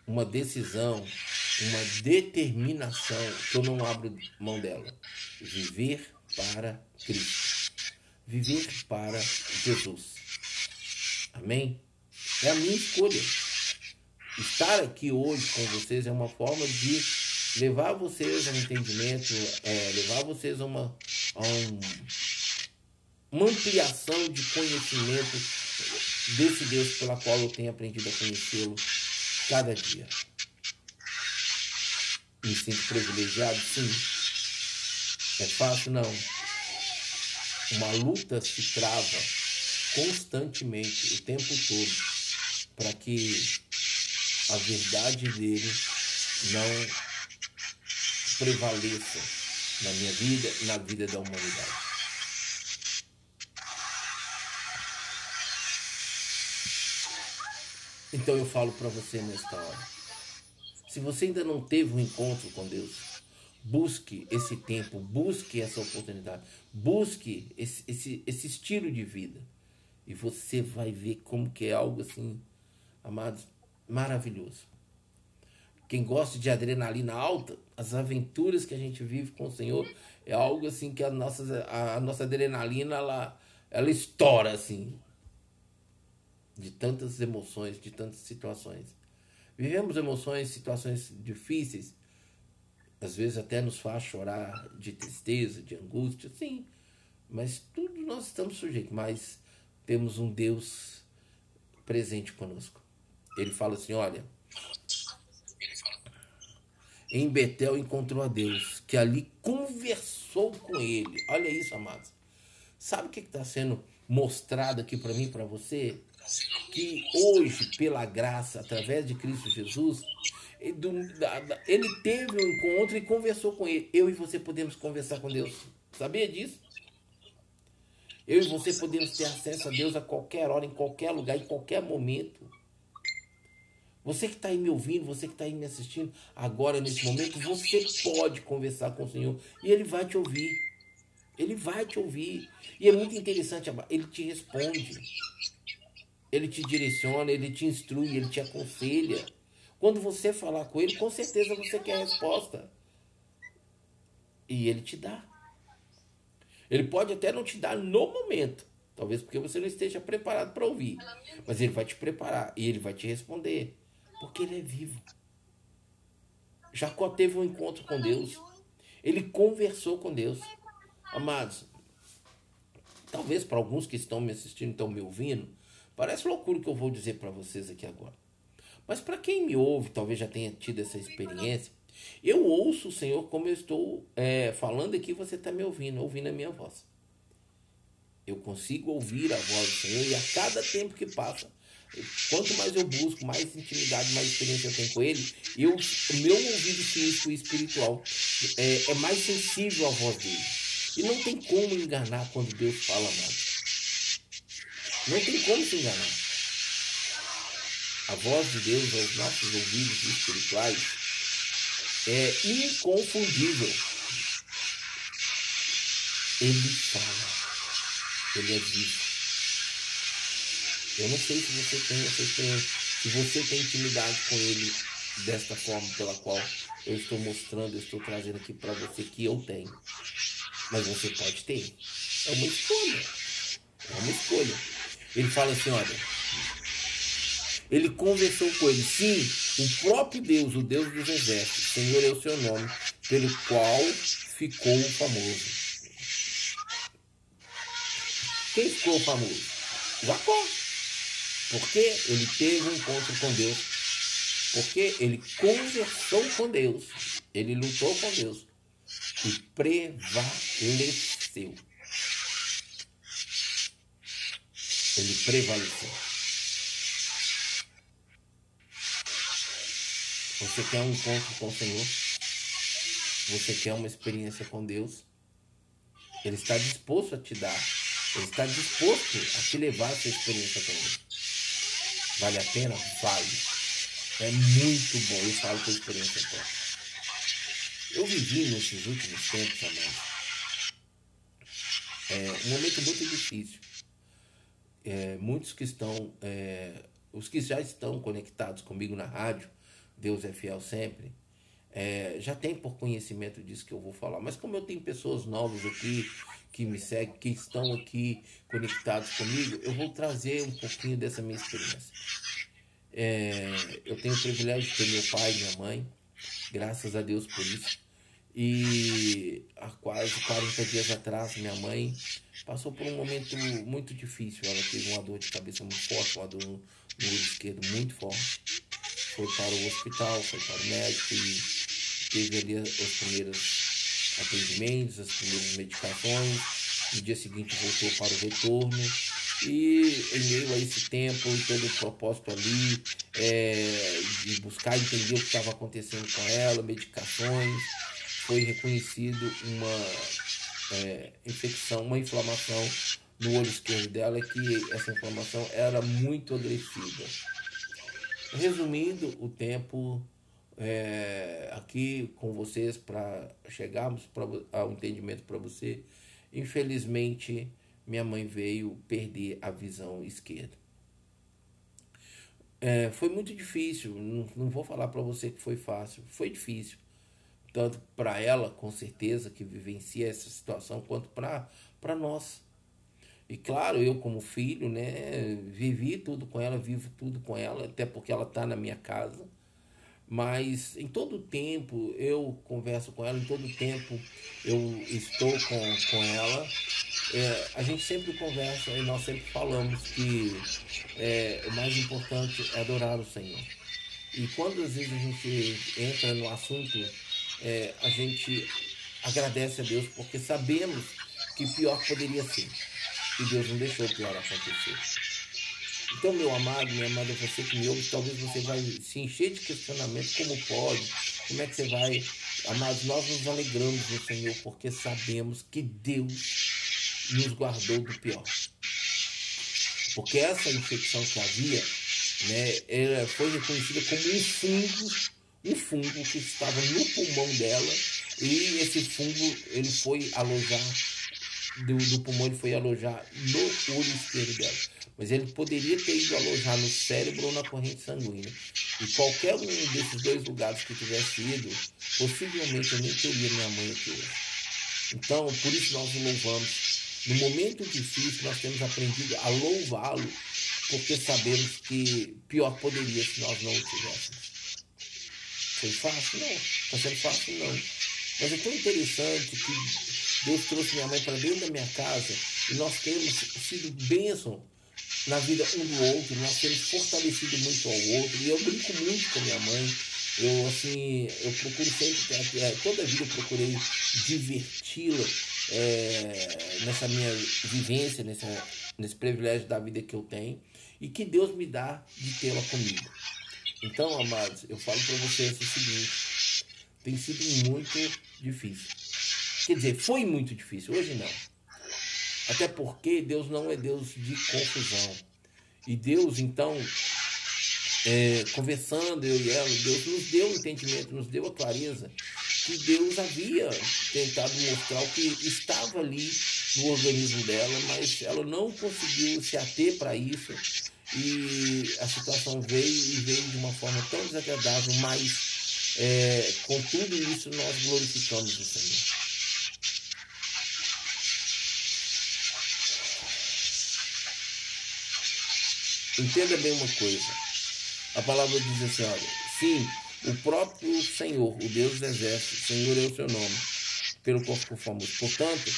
uma decisão, uma determinação que eu não abro mão dela. Viver para Cristo. Viver para Jesus. Amém? É a minha escolha. Estar aqui hoje com vocês é uma forma de levar vocês a um entendimento, é, levar vocês a uma, a um, uma ampliação de conhecimento desse Deus pela qual eu tenho aprendido a conhecê-lo cada dia. Me sinto privilegiado? Sim. É fácil? Não. Uma luta se trava constantemente, o tempo todo, para que a verdade dele não prevaleça na minha vida e na vida da humanidade. Então eu falo para você nesta hora. Se você ainda não teve um encontro com Deus, busque esse tempo, busque essa oportunidade, busque esse, esse, esse estilo de vida. E você vai ver como que é algo assim, amados, maravilhoso. Quem gosta de adrenalina alta, as aventuras que a gente vive com o Senhor é algo assim que a nossa, a, nossa adrenalina ela, ela estoura assim. De tantas emoções, de tantas situações. Vivemos emoções, situações difíceis, às vezes até nos faz chorar de tristeza, de angústia, sim. Mas tudo nós estamos sujeitos, mas temos um Deus presente conosco. Ele fala assim: olha, em Betel encontrou a Deus, que ali conversou com ele. Olha isso, amados. Sabe o que está sendo mostrado aqui para mim, para você? Que hoje, pela graça, através de Cristo Jesus, ele teve um encontro e conversou com ele. Eu e você podemos conversar com Deus. Sabia disso? Eu e você podemos ter acesso a Deus a qualquer hora, em qualquer lugar, em qualquer momento. Você que está aí me ouvindo, você que está aí me assistindo agora, nesse momento, você pode conversar com o Senhor e Ele vai te ouvir. Ele vai te ouvir. E é muito interessante, ele te responde. Ele te direciona, ele te instrui, ele te aconselha. Quando você falar com ele, com certeza você quer a resposta. E ele te dá. Ele pode até não te dar no momento, talvez porque você não esteja preparado para ouvir, mas ele vai te preparar e ele vai te responder, porque ele é vivo. Jacó teve um encontro com Deus. Ele conversou com Deus. Amados, talvez para alguns que estão me assistindo, estão me ouvindo, parece loucura o que eu vou dizer para vocês aqui agora. Mas para quem me ouve, talvez já tenha tido essa experiência, eu ouço o Senhor como eu estou é, falando aqui, você está me ouvindo, ouvindo a minha voz. Eu consigo ouvir a voz do Senhor e a cada tempo que passa, quanto mais eu busco, mais intimidade, mais experiência eu tenho com Ele, eu, o meu ouvido físico e espiritual é, é mais sensível à voz dele. E não tem como enganar quando Deus fala nada. Não tem como se enganar. A voz de Deus aos nossos ouvidos espirituais é inconfundível. Ele fala. Ele é vivo. Eu não sei se você tem essa experiência, se você tem intimidade com ele desta forma pela qual eu estou mostrando, eu estou trazendo aqui para você que eu tenho. Mas você pode ter. É uma escolha. É uma escolha. Ele fala assim, olha. Ele conversou com ele. Sim, o próprio Deus, o Deus dos exércitos, Senhor é o seu nome, pelo qual ficou famoso. Quem ficou famoso? Jacó. Porque ele teve um encontro com Deus. Porque ele conversou com Deus. Ele lutou com Deus e prevaleceu. Ele prevaleceu. Você quer um encontro com o Senhor? Você quer uma experiência com Deus? Ele está disposto a te dar. Ele está disposto a te levar a essa experiência com Ele. Vale a pena? Vale. É muito bom. Eu falo com experiência própria. Eu vivi nesses últimos tempos, amém. É, um momento muito difícil. É, muitos que estão, é, os que já estão conectados comigo na rádio, Deus é fiel sempre, é, já tem por conhecimento disso que eu vou falar. Mas como eu tenho pessoas novas aqui que me seguem, que estão aqui conectados comigo, eu vou trazer um pouquinho dessa minha experiência. É, eu tenho o privilégio de ter meu pai e minha mãe, graças a Deus por isso. E há quase 40 dias atrás, minha mãe passou por um momento muito difícil. Ela teve uma dor de cabeça muito forte, uma dor no, olho esquerdo muito forte. Foi para o hospital, foi para o médico e teve ali os primeiros atendimentos, as primeiras medicações. No dia seguinte voltou para o retorno. E em meio a esse tempo e todo o propósito ali, é, de buscar entender o que estava acontecendo com ela, medicações, foi reconhecido uma é, infecção, uma inflamação no olho esquerdo dela, que essa inflamação era muito agressiva. Resumindo o tempo é, aqui com vocês para chegarmos pra, ao entendimento para você, infelizmente minha mãe veio perder a visão esquerda. É, foi muito difícil, não, não vou falar para você que foi fácil, foi difícil tanto para ela, com certeza, que vivencia essa situação, quanto para nós. E claro, eu como filho, né, vivi tudo com ela, vivo tudo com ela, até porque ela está na minha casa. Mas em todo tempo eu converso com ela, em todo tempo eu estou com, com ela. É, a gente sempre conversa e nós sempre falamos que é, o mais importante é adorar o Senhor. E quando às vezes a gente entra no assunto é, a gente agradece a Deus porque sabemos que pior poderia ser. E Deus não deixou o pior acontecer. Então, meu amado, minha amada, você que me ouve, talvez você vai se encher de questionamento, como pode, como é que você vai. Amados, nós nos alegramos no Senhor porque sabemos que Deus nos guardou do pior. Porque essa infecção que havia, né, ela foi reconhecida como um fungo um fungo que estava no pulmão dela e esse fungo ele foi alojar do, do pulmão ele foi alojar no olho esquerdo dela. Mas ele poderia ter ido alojar no cérebro ou na corrente sanguínea. E qualquer um desses dois lugares que tivesse ido, possivelmente eu nem teria minha mãe aqui hoje. Então, por isso nós o louvamos. No momento difícil, nós temos aprendido a louvá-lo, porque sabemos que pior poderia se nós não o tivéssemos. Foi fácil? Não. Está sendo fácil? Não. Mas é tão interessante que Deus trouxe minha mãe para dentro da minha casa e nós temos sido bênção na vida um do outro, nós temos fortalecido muito ao outro. E eu brinco muito com minha mãe. Eu, assim, eu procuro sempre, é, toda a vida eu procurei diverti-la é, nessa minha vivência, nessa, nesse privilégio da vida que eu tenho e que Deus me dá de tê-la comigo. Então, amados, eu falo para vocês o seguinte: tem sido muito difícil. Quer dizer, foi muito difícil, hoje não. Até porque Deus não é Deus de confusão. E Deus, então, é, conversando, eu e ela, Deus nos deu o entendimento, nos deu a clareza que Deus havia tentado mostrar o que estava ali no organismo dela, mas ela não conseguiu se ater para isso e a situação veio e veio de uma forma tão desagradável, mas é, com tudo isso nós glorificamos o Senhor. Entenda bem uma coisa. A palavra diz assim, olha, sim, o próprio Senhor, o Deus dos exércitos, Senhor é o seu nome, pelo qual famoso. Portanto,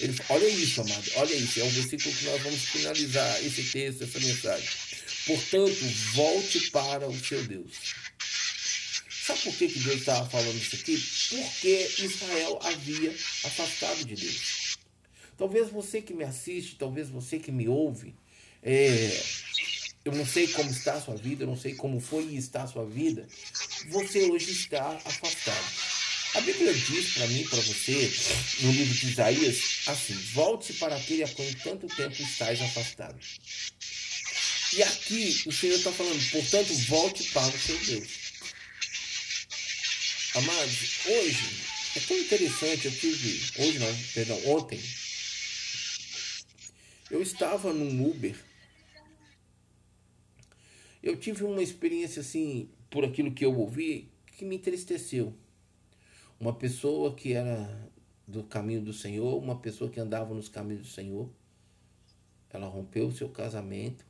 ele, olha isso, amado, olha isso, é o versículo que nós vamos finalizar esse texto, essa mensagem. Portanto, volte para o seu Deus. Sabe por que, que Deus estava falando isso aqui? Porque Israel havia afastado de Deus. Talvez você que me assiste, talvez você que me ouve, é, eu não sei como está a sua vida, eu não sei como foi e está a sua vida, você hoje está afastado. A Bíblia diz para mim, para você, no livro de Isaías, assim: volte para aquele a quem tanto tempo estás afastado. E aqui o Senhor está falando, portanto, volte para o seu Deus. Amados, hoje é tão interessante, eu tive, hoje não, perdão, ontem, eu estava num Uber eu tive uma experiência assim, por aquilo que eu ouvi, que me entristeceu. Uma pessoa que era do caminho do Senhor, uma pessoa que andava nos caminhos do Senhor, ela rompeu o seu casamento,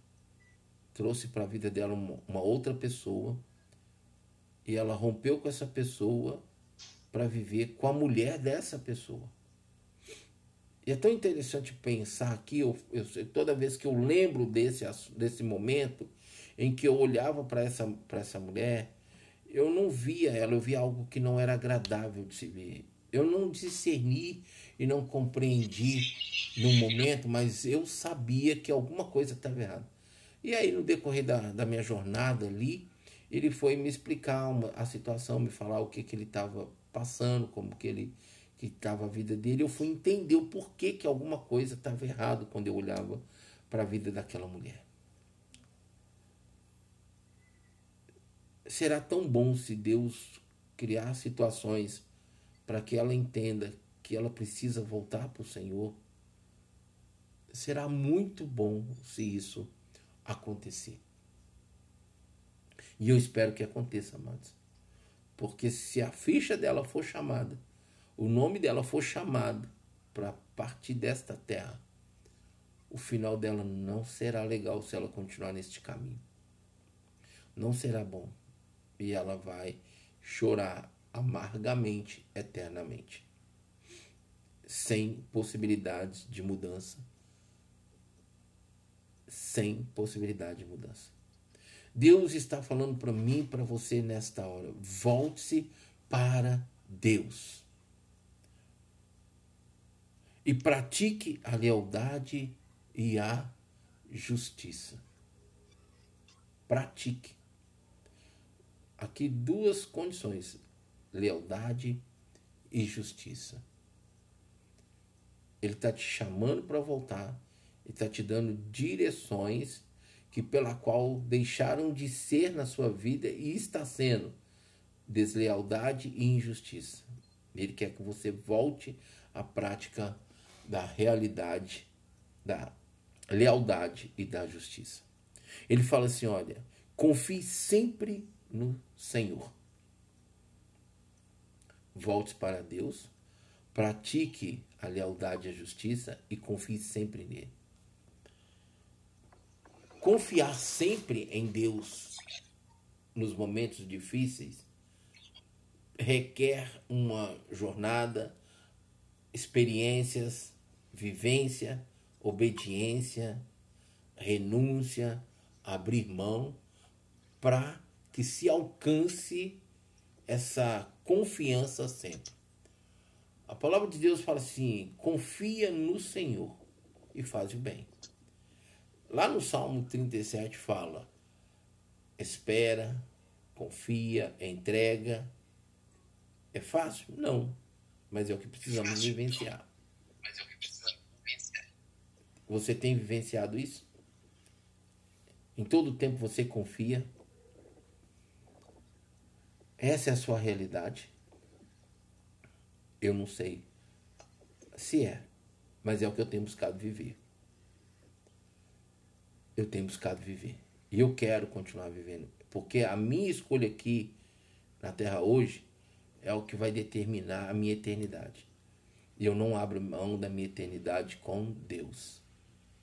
trouxe para a vida dela uma, uma outra pessoa, e ela rompeu com essa pessoa para viver com a mulher dessa pessoa. E é tão interessante pensar aqui, eu, eu, toda vez que eu lembro desse, desse momento, em que eu olhava para essa, essa mulher, eu não via ela, eu via algo que não era agradável de se ver. Eu não discerni e não compreendi no momento, mas eu sabia que alguma coisa estava errada. E aí, no decorrer da, da minha jornada ali, ele foi me explicar uma, a situação, me falar o que, que ele estava passando, como que ele que estava a vida dele. Eu fui entender o porquê que alguma coisa estava errado quando eu olhava para a vida daquela mulher. Será tão bom se Deus criar situações para que ela entenda que ela precisa voltar para o Senhor. Será muito bom se isso acontecer. E eu espero que aconteça, amados. Porque se a ficha dela for chamada, o nome dela for chamado para partir desta terra, o final dela não será legal se ela continuar neste caminho. Não será bom e ela vai chorar amargamente eternamente, sem possibilidades de mudança. Sem possibilidade de mudança. Deus está falando para mim, para você nesta hora. Volte-se para Deus. E pratique a lealdade e a justiça. Pratique aqui duas condições: lealdade e justiça. Ele está te chamando para voltar, ele está te dando direções que pela qual deixaram de ser na sua vida e está sendo deslealdade e injustiça. Ele quer que você volte à prática da realidade, da lealdade e da justiça. Ele fala assim: olha, confie sempre no Senhor. Volte para Deus, pratique a lealdade e a justiça e confie sempre nele. Confiar sempre em Deus nos momentos difíceis requer uma jornada, experiências, vivência, obediência, renúncia, abrir mão, para que se alcance essa confiança sempre. A palavra de Deus fala assim: confia no Senhor e faz o bem. Lá no Salmo 37 fala: espera, confia, entrega. É fácil? Não. Mas é o que precisamos vivenciar. Mas é o que precisamos vivenciar. Você tem vivenciado isso? Em todo tempo você confia? Essa é a sua realidade? Eu não sei se é, mas é o que eu tenho buscado viver. Eu tenho buscado viver. E eu quero continuar vivendo. Porque a minha escolha aqui na Terra hoje é o que vai determinar a minha eternidade. E eu não abro mão da minha eternidade com Deus,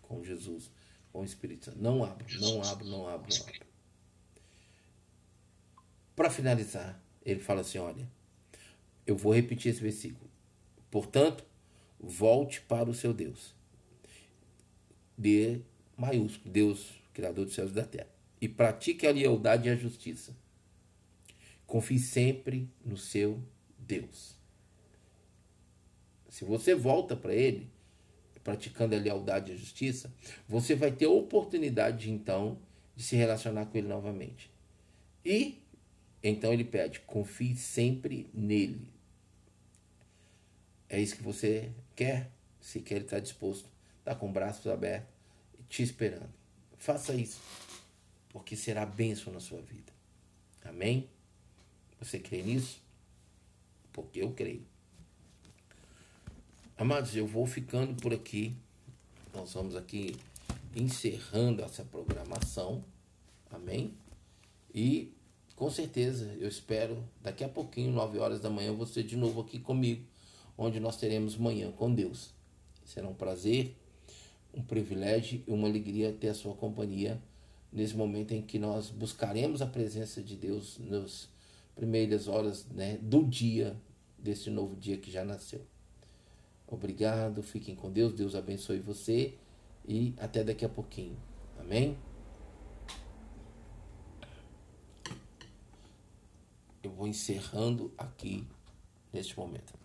com Jesus, com o Espírito Santo. Não abro, não abro, não abro, não abro. Para finalizar, ele fala assim: olha, eu vou repetir esse versículo. Portanto, volte para o seu Deus. D maiúsculo, Deus, Criador dos céus e da terra. E pratique a lealdade e a justiça. Confie sempre no seu Deus. Se você volta para Ele, praticando a lealdade e a justiça, você vai ter a oportunidade, então, de se relacionar com Ele novamente. E então ele pede: confie sempre nele. É isso que você quer? Se quer, ele está disposto, está com braços abertos, te esperando. Faça isso, porque será bênção na sua vida. Amém? Você crê nisso? Porque eu creio. Amados, eu vou ficando por aqui. Nós vamos aqui encerrando essa programação. Amém? E com certeza, eu espero daqui a pouquinho, 9 horas da manhã, você de novo aqui comigo, onde nós teremos manhã com Deus. Será um prazer, um privilégio e uma alegria ter a sua companhia nesse momento em que nós buscaremos a presença de Deus nas primeiras horas né, do dia, desse novo dia que já nasceu. Obrigado, fiquem com Deus, Deus abençoe você e até daqui a pouquinho. Amém? Eu vou encerrando aqui neste momento.